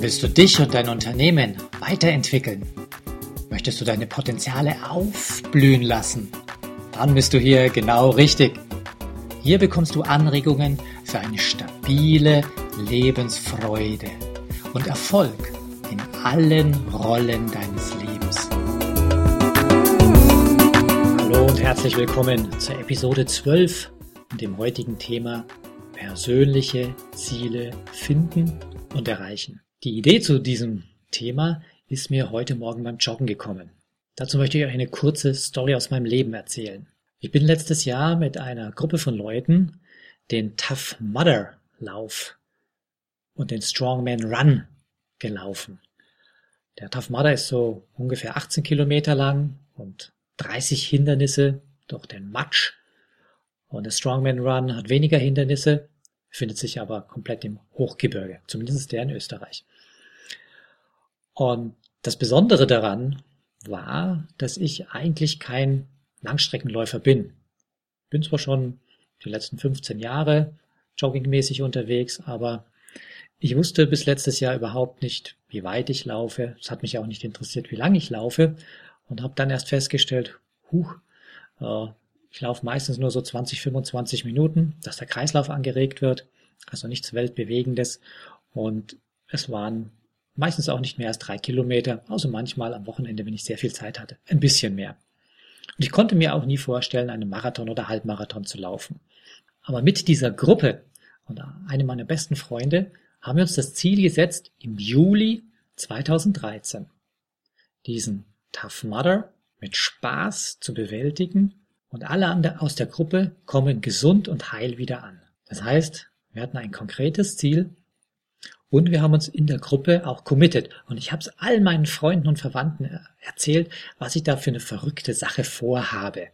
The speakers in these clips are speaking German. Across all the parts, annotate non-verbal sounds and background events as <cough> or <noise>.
Willst du dich und dein Unternehmen weiterentwickeln? Möchtest du deine Potenziale aufblühen lassen? Dann bist du hier genau richtig. Hier bekommst du Anregungen für eine stabile Lebensfreude und Erfolg in allen Rollen deines Lebens. Hallo und herzlich willkommen zur Episode 12 und dem heutigen Thema persönliche Ziele finden und erreichen. Die Idee zu diesem Thema ist mir heute Morgen beim Joggen gekommen. Dazu möchte ich euch eine kurze Story aus meinem Leben erzählen. Ich bin letztes Jahr mit einer Gruppe von Leuten den Tough Mudder Lauf und den Strongman Run gelaufen. Der Tough Mudder ist so ungefähr 18 Kilometer lang und 30 Hindernisse durch den Matsch. Und der Strongman Run hat weniger Hindernisse, findet sich aber komplett im Hochgebirge, zumindest der in Österreich. Und das Besondere daran war, dass ich eigentlich kein Langstreckenläufer bin. Bin zwar schon die letzten 15 Jahre joggingmäßig unterwegs, aber ich wusste bis letztes Jahr überhaupt nicht, wie weit ich laufe. Es hat mich auch nicht interessiert, wie lange ich laufe und habe dann erst festgestellt, huch, äh, ich laufe meistens nur so 20, 25 Minuten, dass der Kreislauf angeregt wird, also nichts Weltbewegendes. Und es waren meistens auch nicht mehr als drei Kilometer, also manchmal am Wochenende, wenn ich sehr viel Zeit hatte, ein bisschen mehr. Und ich konnte mir auch nie vorstellen, einen Marathon oder Halbmarathon zu laufen. Aber mit dieser Gruppe und einem meiner besten Freunde haben wir uns das Ziel gesetzt, im Juli 2013 diesen Tough Mudder mit Spaß zu bewältigen und alle aus der Gruppe kommen gesund und heil wieder an. Das heißt, wir hatten ein konkretes Ziel und wir haben uns in der Gruppe auch committed. Und ich habe es all meinen Freunden und Verwandten erzählt, was ich da für eine verrückte Sache vorhabe.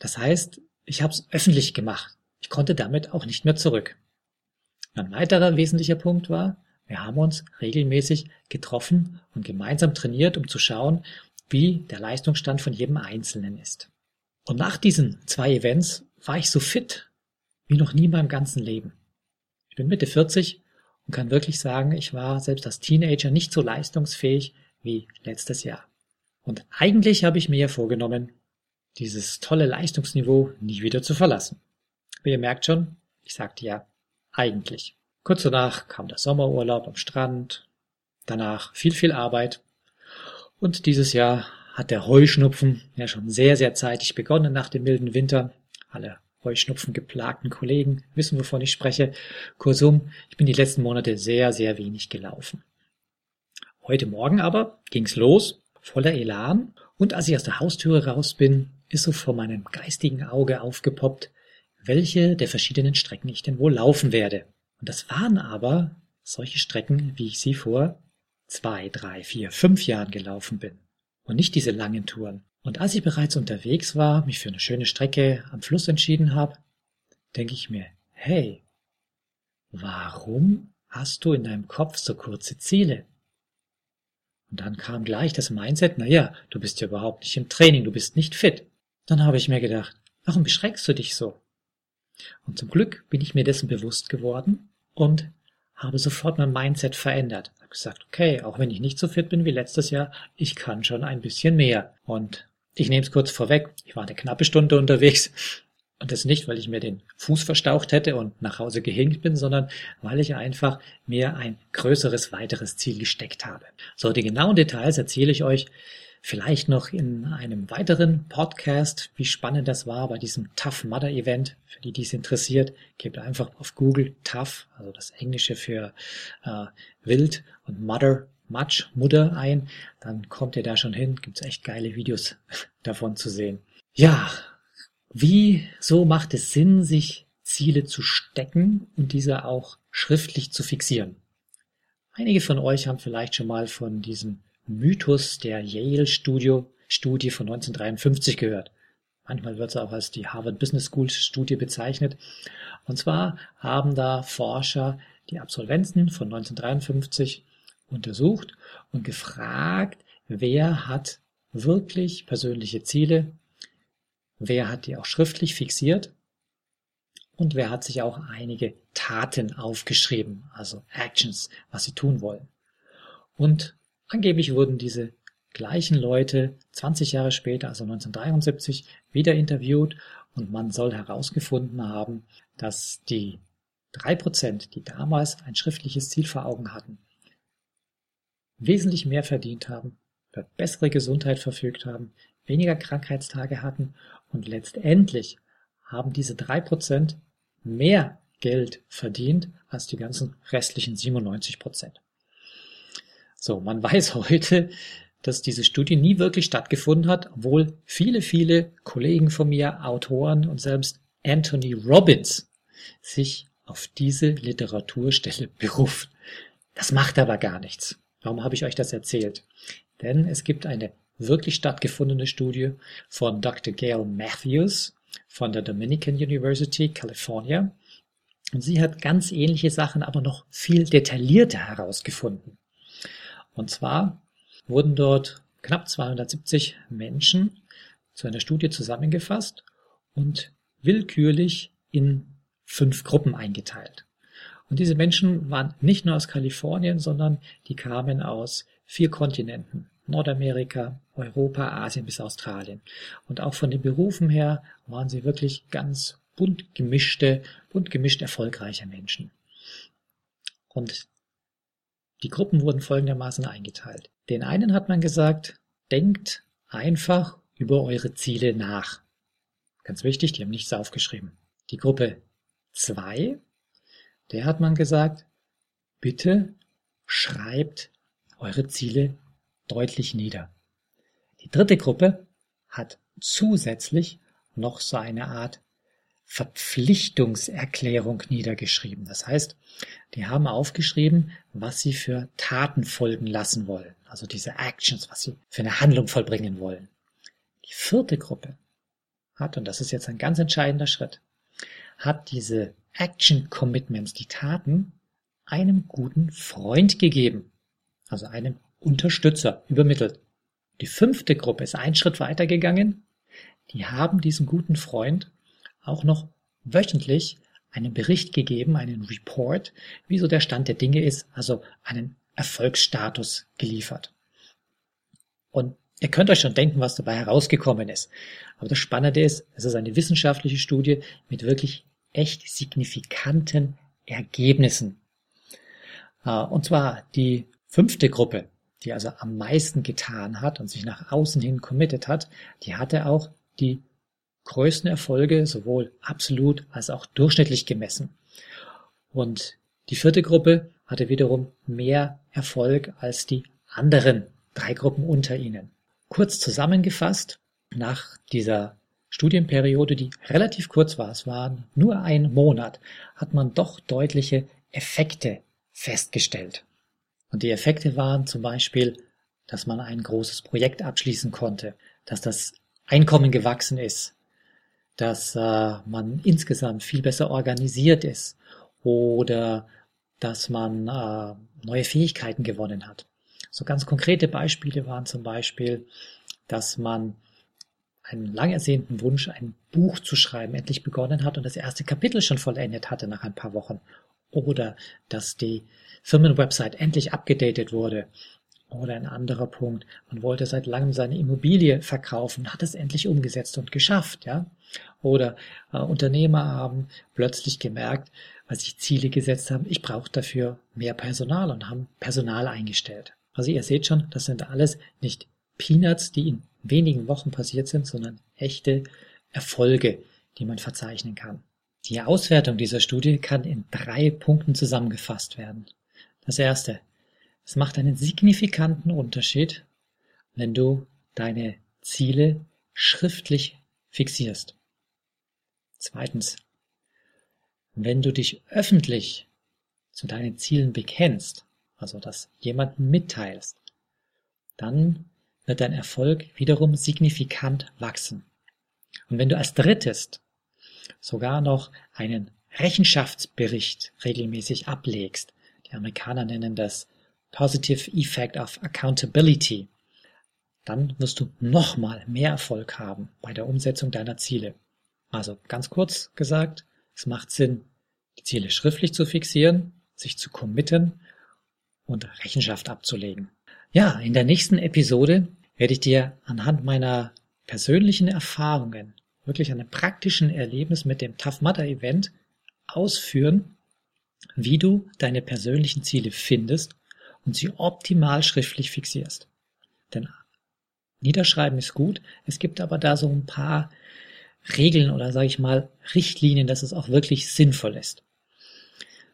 Das heißt, ich habe es öffentlich gemacht. Ich konnte damit auch nicht mehr zurück. Ein weiterer wesentlicher Punkt war, wir haben uns regelmäßig getroffen und gemeinsam trainiert, um zu schauen, wie der Leistungsstand von jedem Einzelnen ist. Und nach diesen zwei Events war ich so fit wie noch nie in meinem ganzen Leben. Ich bin Mitte 40 und kann wirklich sagen, ich war selbst als Teenager nicht so leistungsfähig wie letztes Jahr. Und eigentlich habe ich mir ja vorgenommen, dieses tolle Leistungsniveau nie wieder zu verlassen. Aber ihr merkt schon, ich sagte ja, eigentlich. Kurz danach kam der Sommerurlaub am Strand, danach viel, viel Arbeit und dieses Jahr hat der Heuschnupfen ja schon sehr, sehr zeitig begonnen nach dem milden Winter. Alle Heuschnupfen geplagten Kollegen wissen, wovon ich spreche. Kursum, ich bin die letzten Monate sehr, sehr wenig gelaufen. Heute Morgen aber ging's los, voller Elan, und als ich aus der Haustüre raus bin, ist so vor meinem geistigen Auge aufgepoppt, welche der verschiedenen Strecken ich denn wohl laufen werde. Und das waren aber solche Strecken, wie ich sie vor zwei, drei, vier, fünf Jahren gelaufen bin. Und nicht diese langen Touren. Und als ich bereits unterwegs war, mich für eine schöne Strecke am Fluss entschieden habe, denke ich mir, hey, warum hast du in deinem Kopf so kurze Ziele? Und dann kam gleich das Mindset, na ja, du bist ja überhaupt nicht im Training, du bist nicht fit. Dann habe ich mir gedacht, warum beschränkst du dich so? Und zum Glück bin ich mir dessen bewusst geworden und habe sofort mein Mindset verändert. Habe gesagt, okay, auch wenn ich nicht so fit bin wie letztes Jahr, ich kann schon ein bisschen mehr. Und ich nehme es kurz vorweg, ich war eine knappe Stunde unterwegs. Und das nicht, weil ich mir den Fuß verstaucht hätte und nach Hause gehinkt bin, sondern weil ich einfach mir ein größeres, weiteres Ziel gesteckt habe. So, die genauen Details erzähle ich euch vielleicht noch in einem weiteren Podcast, wie spannend das war bei diesem Tough Mudder Event. Für die, die es interessiert, gebt einfach auf Google Tough, also das Englische für äh, wild und Mudder Matsch, Mutter ein, dann kommt ihr da schon hin. Gibt's echt geile Videos <laughs> davon zu sehen. Ja, wie so macht es Sinn, sich Ziele zu stecken und diese auch schriftlich zu fixieren? Einige von euch haben vielleicht schon mal von diesem Mythos der Yale-Studio Studie von 1953 gehört. Manchmal wird es auch als die Harvard Business School Studie bezeichnet. Und zwar haben da Forscher die Absolventen von 1953 untersucht und gefragt, wer hat wirklich persönliche Ziele, wer hat die auch schriftlich fixiert und wer hat sich auch einige Taten aufgeschrieben, also Actions, was sie tun wollen. Und angeblich wurden diese gleichen Leute 20 Jahre später, also 1973, wieder interviewt und man soll herausgefunden haben, dass die drei Prozent, die damals ein schriftliches Ziel vor Augen hatten, wesentlich mehr verdient haben, über bessere Gesundheit verfügt haben, weniger Krankheitstage hatten und letztendlich haben diese drei Prozent mehr Geld verdient als die ganzen restlichen 97 Prozent. So, man <laughs> weiß heute, dass diese Studie nie wirklich stattgefunden hat, obwohl viele, viele Kollegen von mir, Autoren und selbst Anthony Robbins sich auf diese Literaturstelle <laughs> berufen. Das macht aber gar nichts. Warum habe ich euch das erzählt? Denn es gibt eine wirklich stattgefundene Studie von Dr. Gail Matthews von der Dominican University, California. Und sie hat ganz ähnliche Sachen, aber noch viel detaillierter herausgefunden. Und zwar wurden dort knapp 270 Menschen zu einer Studie zusammengefasst und willkürlich in fünf Gruppen eingeteilt. Und diese Menschen waren nicht nur aus Kalifornien, sondern die kamen aus vier Kontinenten. Nordamerika, Europa, Asien bis Australien. Und auch von den Berufen her waren sie wirklich ganz bunt gemischte, bunt gemischt erfolgreiche Menschen. Und die Gruppen wurden folgendermaßen eingeteilt. Den einen hat man gesagt, denkt einfach über eure Ziele nach. Ganz wichtig, die haben nichts aufgeschrieben. Die Gruppe 2, der hat man gesagt, bitte schreibt eure Ziele deutlich nieder. Die dritte Gruppe hat zusätzlich noch so eine Art Verpflichtungserklärung niedergeschrieben. Das heißt, die haben aufgeschrieben, was sie für Taten folgen lassen wollen. Also diese Actions, was sie für eine Handlung vollbringen wollen. Die vierte Gruppe hat, und das ist jetzt ein ganz entscheidender Schritt, hat diese Action Commitments, die Taten, einem guten Freund gegeben. Also einem Unterstützer übermittelt. Die fünfte Gruppe ist einen Schritt weitergegangen. Die haben diesem guten Freund auch noch wöchentlich einen Bericht gegeben, einen Report, wie so der Stand der Dinge ist, also einen Erfolgsstatus geliefert. Und ihr könnt euch schon denken, was dabei herausgekommen ist. Aber das Spannende ist, es ist eine wissenschaftliche Studie mit wirklich echt signifikanten Ergebnissen. Äh, und zwar die fünfte Gruppe, die also am meisten getan hat und sich nach außen hin committed hat, die hatte auch die größten Erfolge, sowohl absolut als auch durchschnittlich gemessen. Und die vierte Gruppe hatte wiederum mehr Erfolg als die anderen drei Gruppen unter ihnen. Kurz zusammengefasst, nach dieser Studienperiode, die relativ kurz war, es waren nur ein Monat, hat man doch deutliche Effekte festgestellt. Und die Effekte waren zum Beispiel, dass man ein großes Projekt abschließen konnte, dass das Einkommen gewachsen ist, dass äh, man insgesamt viel besser organisiert ist oder dass man äh, neue Fähigkeiten gewonnen hat. So ganz konkrete Beispiele waren zum Beispiel, dass man einen lang ersehnten Wunsch, ein Buch zu schreiben, endlich begonnen hat und das erste Kapitel schon vollendet hatte nach ein paar Wochen. Oder dass die Firmenwebsite endlich abgedatet wurde oder ein anderer Punkt, man wollte seit langem seine Immobilie verkaufen, hat es endlich umgesetzt und geschafft, ja. Oder äh, Unternehmer haben plötzlich gemerkt, weil sich Ziele gesetzt haben, ich brauche dafür mehr Personal und haben Personal eingestellt. Also ihr seht schon, das sind alles nicht Peanuts, die in wenigen Wochen passiert sind, sondern echte Erfolge, die man verzeichnen kann. Die Auswertung dieser Studie kann in drei Punkten zusammengefasst werden. Das erste, es macht einen signifikanten Unterschied, wenn du deine Ziele schriftlich fixierst. Zweitens, wenn du dich öffentlich zu deinen Zielen bekennst, also das jemandem mitteilst, dann wird dein Erfolg wiederum signifikant wachsen. Und wenn du als drittes sogar noch einen Rechenschaftsbericht regelmäßig ablegst, die Amerikaner nennen das Positive Effect of Accountability, dann wirst du nochmal mehr Erfolg haben bei der Umsetzung deiner Ziele. Also ganz kurz gesagt, es macht Sinn, die Ziele schriftlich zu fixieren, sich zu committen und Rechenschaft abzulegen. Ja, in der nächsten Episode werde ich dir anhand meiner persönlichen Erfahrungen, wirklich einem praktischen Erlebnis mit dem Tough Mudder Event ausführen, wie du deine persönlichen Ziele findest und sie optimal schriftlich fixierst. Denn Niederschreiben ist gut, es gibt aber da so ein paar Regeln oder sage ich mal Richtlinien, dass es auch wirklich sinnvoll ist.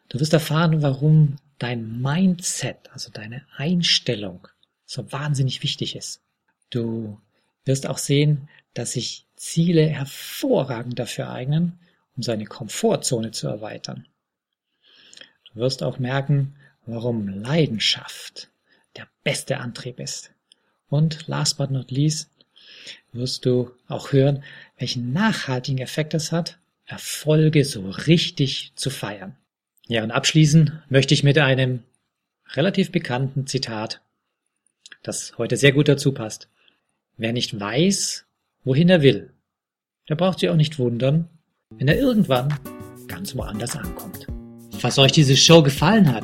Du wirst erfahren, warum dein Mindset, also deine Einstellung, so wahnsinnig wichtig ist. Du wirst auch sehen, dass sich Ziele hervorragend dafür eignen, um seine Komfortzone zu erweitern. Du wirst auch merken, warum Leidenschaft der beste Antrieb ist. Und last but not least wirst du auch hören, welchen nachhaltigen Effekt es hat, Erfolge so richtig zu feiern. Ja, und abschließen möchte ich mit einem relativ bekannten Zitat, das heute sehr gut dazu passt. Wer nicht weiß, wohin er will, der braucht sich auch nicht wundern, wenn er irgendwann ganz woanders ankommt. Falls euch diese Show gefallen hat,